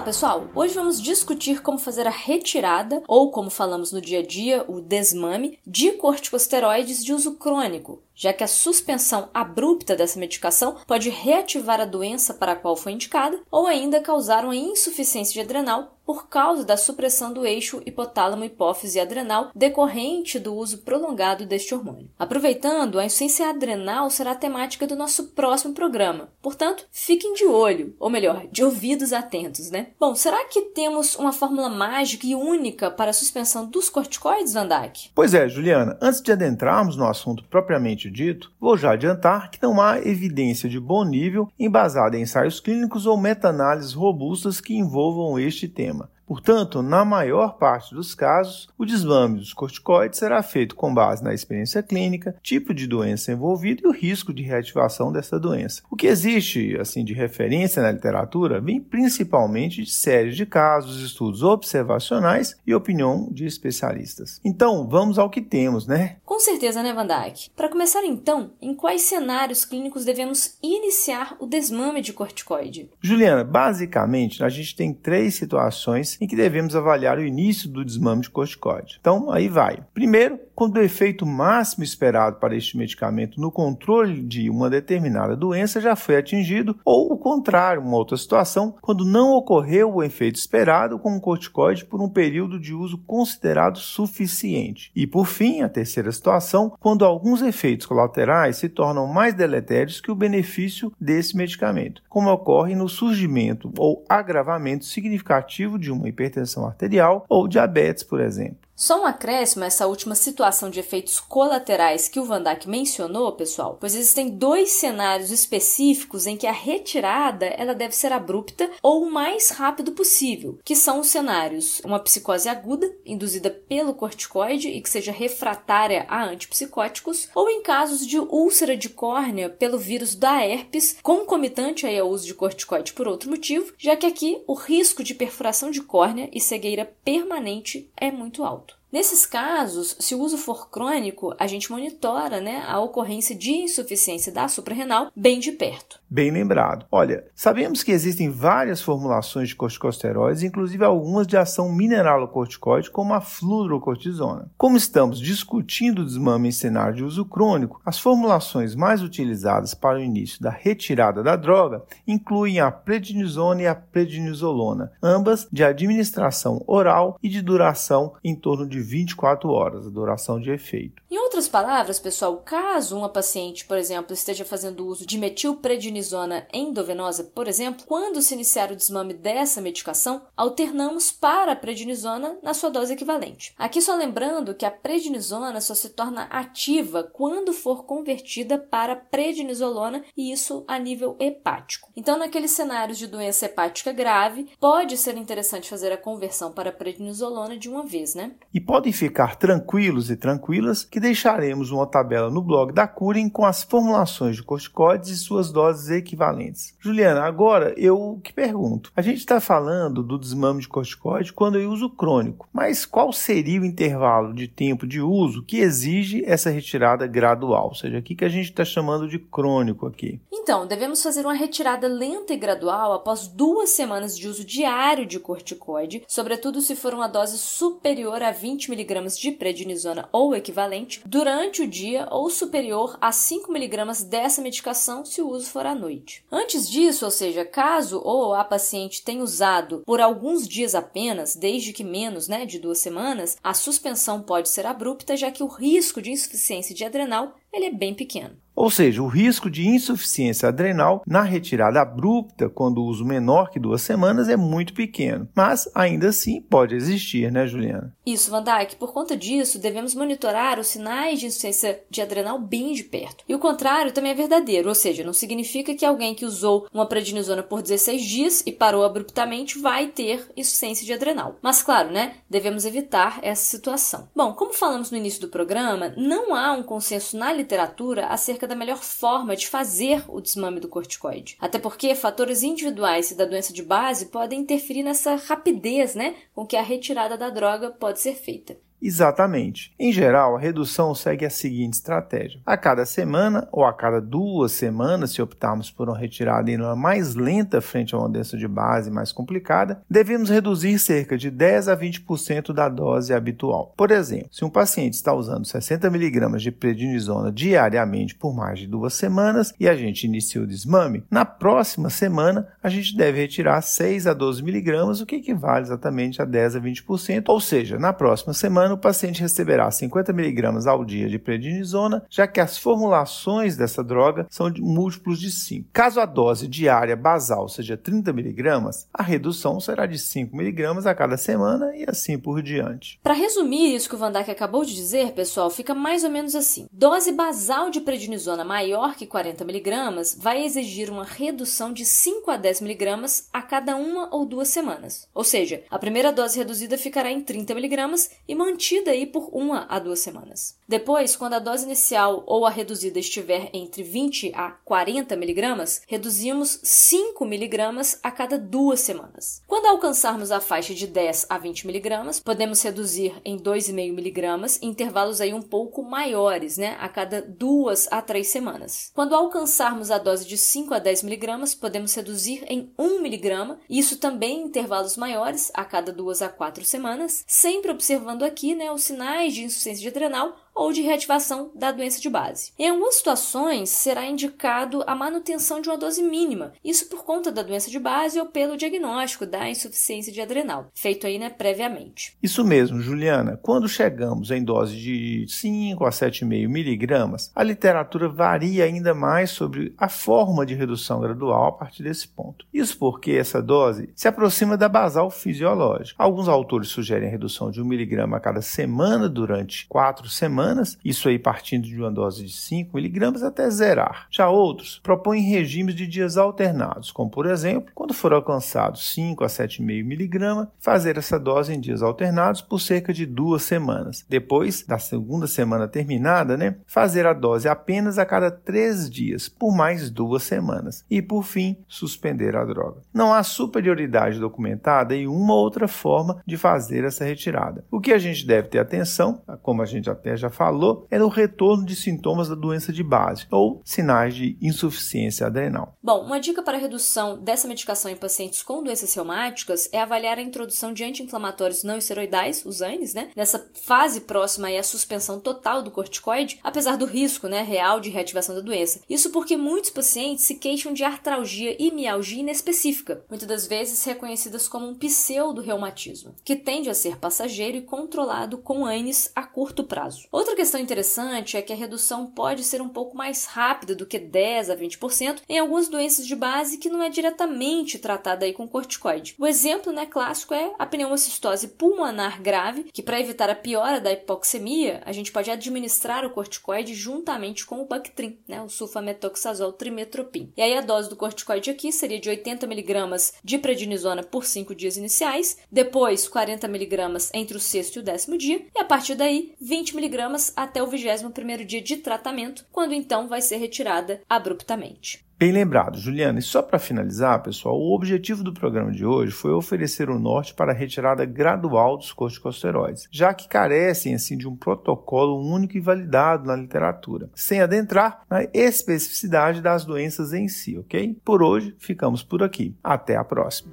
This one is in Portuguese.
Olá pessoal, hoje vamos discutir como fazer a retirada, ou como falamos no dia a dia, o desmame, de corticosteroides de uso crônico, já que a suspensão abrupta dessa medicação pode reativar a doença para a qual foi indicada ou ainda causar uma insuficiência adrenal por causa da supressão do eixo hipotálamo-hipófise adrenal decorrente do uso prolongado deste hormônio. Aproveitando, a insuficiência adrenal será a temática do nosso próximo programa. Portanto, fiquem de olho, ou melhor, de ouvidos atentos, né? Bom, será que temos uma fórmula mágica e única para a suspensão dos corticoides, Van Dijk? Pois é, Juliana, antes de adentrarmos no assunto propriamente dito, vou já adiantar que não há evidência de bom nível embasada em ensaios clínicos ou meta-análises robustas que envolvam este tema. Portanto, na maior parte dos casos, o desmame dos corticoides será feito com base na experiência clínica, tipo de doença envolvida e o risco de reativação dessa doença. O que existe assim de referência na literatura vem principalmente de séries de casos, estudos observacionais e opinião de especialistas. Então, vamos ao que temos, né? Com certeza, né, Van? Para começar então, em quais cenários clínicos devemos iniciar o desmame de corticoide? Juliana, basicamente, a gente tem três situações em que devemos avaliar o início do desmame de corticoide. Então, aí vai. Primeiro, quando o efeito máximo esperado para este medicamento no controle de uma determinada doença já foi atingido, ou o contrário, uma outra situação, quando não ocorreu o efeito esperado com o corticoide por um período de uso considerado suficiente. E por fim, a terceira situação, quando alguns efeitos colaterais se tornam mais deletérios que o benefício desse medicamento, como ocorre no surgimento ou agravamento significativo de uma hipertensão arterial ou diabetes, por exemplo. Só um acréscimo a essa última situação de efeitos colaterais que o Van Dijk mencionou, pessoal, pois existem dois cenários específicos em que a retirada ela deve ser abrupta ou o mais rápido possível, que são os cenários uma psicose aguda, induzida pelo corticoide e que seja refratária a antipsicóticos, ou em casos de úlcera de córnea pelo vírus da herpes, concomitante aí ao uso de corticoide por outro motivo, já que aqui o risco de perfuração de córnea e cegueira permanente é muito alto. Nesses casos, se o uso for crônico, a gente monitora né, a ocorrência de insuficiência da suprarrenal bem de perto. Bem lembrado. Olha, sabemos que existem várias formulações de corticosteroides, inclusive algumas de ação mineralocorticoide, como a fluorocortisona. Como estamos discutindo o desmame em cenário de uso crônico, as formulações mais utilizadas para o início da retirada da droga incluem a prednisona e a prednisolona, ambas de administração oral e de duração em torno de 24 horas, a duração de efeito. Em outras palavras, pessoal, caso uma paciente, por exemplo, esteja fazendo uso de metilprednisona endovenosa, por exemplo, quando se iniciar o desmame dessa medicação, alternamos para a prednisona na sua dose equivalente. Aqui só lembrando que a prednisona só se torna ativa quando for convertida para prednisolona e isso a nível hepático. Então, naqueles cenários de doença hepática grave, pode ser interessante fazer a conversão para prednisolona de uma vez, né? E podem ficar tranquilos e tranquilas que deixaremos uma tabela no blog da Curing com as formulações de corticoides e suas doses equivalentes. Juliana, agora eu que pergunto. A gente está falando do desmame de corticoide quando eu uso crônico, mas qual seria o intervalo de tempo de uso que exige essa retirada gradual? Ou seja, o que a gente está chamando de crônico aqui? Então, devemos fazer uma retirada lenta e gradual após duas semanas de uso diário de corticoide, sobretudo se for uma dose superior a 20 20mg de prednisona ou equivalente durante o dia ou superior a 5mg dessa medicação se o uso for à noite. Antes disso, ou seja, caso ou a paciente tenha usado por alguns dias apenas, desde que menos né, de duas semanas, a suspensão pode ser abrupta, já que o risco de insuficiência de adrenal ele é bem pequeno. Ou seja, o risco de insuficiência adrenal na retirada abrupta, quando o uso menor que duas semanas, é muito pequeno. Mas ainda assim pode existir, né, Juliana? Isso, Van Dijk. Por conta disso, devemos monitorar os sinais de insuficiência de adrenal bem de perto. E o contrário também é verdadeiro, ou seja, não significa que alguém que usou uma prednisona por 16 dias e parou abruptamente vai ter insuficiência de adrenal. Mas claro, né, devemos evitar essa situação. Bom, como falamos no início do programa, não há um consenso na literatura acerca da melhor forma de fazer o desmame do corticoide. Até porque fatores individuais e da doença de base podem interferir nessa rapidez, né, com que a retirada da droga pode ser feita. Exatamente. Em geral, a redução segue a seguinte estratégia: a cada semana ou a cada duas semanas, se optarmos por uma retirada ainda mais lenta frente a uma doença de base mais complicada, devemos reduzir cerca de 10 a 20% da dose habitual. Por exemplo, se um paciente está usando 60 mg de prednisona diariamente por mais de duas semanas e a gente inicia o desmame, na próxima semana a gente deve retirar 6 a 12 mg, o que equivale exatamente a 10 a 20%, ou seja, na próxima semana o paciente receberá 50 mg ao dia de prednisona, já que as formulações dessa droga são de múltiplos de 5. Caso a dose diária basal seja 30 mg, a redução será de 5 mg a cada semana e assim por diante. Para resumir isso que o Van Dijk acabou de dizer, pessoal, fica mais ou menos assim. Dose basal de prednisona maior que 40 mg vai exigir uma redução de 5 a 10 mg a cada uma ou duas semanas. Ou seja, a primeira dose reduzida ficará em 30 mg e mantida aí por uma a duas semanas. Depois, quando a dose inicial ou a reduzida estiver entre 20 a 40 mg, reduzimos 5 mg a cada duas semanas. Quando alcançarmos a faixa de 10 a 20 mg, podemos reduzir em 2,5 mg em intervalos aí um pouco maiores, né, a cada duas a três semanas. Quando alcançarmos a dose de 5 a 10 mg, podemos reduzir em 1 mg, isso também em intervalos maiores, a cada duas a quatro semanas, sempre observando aqui né, os sinais de insuficiência adrenal ou de reativação da doença de base. Em algumas situações, será indicado a manutenção de uma dose mínima, isso por conta da doença de base ou pelo diagnóstico da insuficiência de adrenal, feito aí né, previamente. Isso mesmo, Juliana. Quando chegamos em dose de 5 a 7,5 miligramas, a literatura varia ainda mais sobre a forma de redução gradual a partir desse ponto. Isso porque essa dose se aproxima da basal fisiológica. Alguns autores sugerem a redução de 1 miligrama a cada semana durante 4 semanas semanas, isso aí partindo de uma dose de 5 miligramas até zerar. Já outros propõem regimes de dias alternados, como por exemplo, quando for alcançado 5 a 7,5 miligramas, fazer essa dose em dias alternados por cerca de duas semanas. Depois da segunda semana terminada, né, fazer a dose apenas a cada três dias por mais duas semanas e, por fim, suspender a droga. Não há superioridade documentada em uma outra forma de fazer essa retirada. O que a gente deve ter atenção, como a gente até já falou, é no retorno de sintomas da doença de base ou sinais de insuficiência adrenal. Bom, uma dica para a redução dessa medicação em pacientes com doenças reumáticas é avaliar a introdução de anti-inflamatórios não esteroidais, os ANES, né? Nessa fase próxima à suspensão total do corticoide, apesar do risco, né, real de reativação da doença. Isso porque muitos pacientes se queixam de artralgia e mialgia inespecífica, muitas das vezes reconhecidas como um pseudo-reumatismo, que tende a ser passageiro e controlado com ANES a curto prazo. Outra questão interessante é que a redução pode ser um pouco mais rápida do que 10 a 20% em algumas doenças de base que não é diretamente tratada aí com corticoide. O exemplo né, clássico é a pneumocistose pulmonar grave, que para evitar a piora da hipoxemia, a gente pode administrar o corticoide juntamente com o Bactrim, né, o sulfametoxazol trimetropin. E aí a dose do corticoide aqui seria de 80 mg de prednisona por 5 dias iniciais, depois 40 mg entre o sexto e o décimo dia, e a partir daí 20 mg até o 21º dia de tratamento, quando então vai ser retirada abruptamente. Bem lembrado, Juliana. E só para finalizar, pessoal, o objetivo do programa de hoje foi oferecer o norte para a retirada gradual dos corticosteroides, já que carecem assim de um protocolo único e validado na literatura, sem adentrar na especificidade das doenças em si, ok? Por hoje, ficamos por aqui. Até a próxima.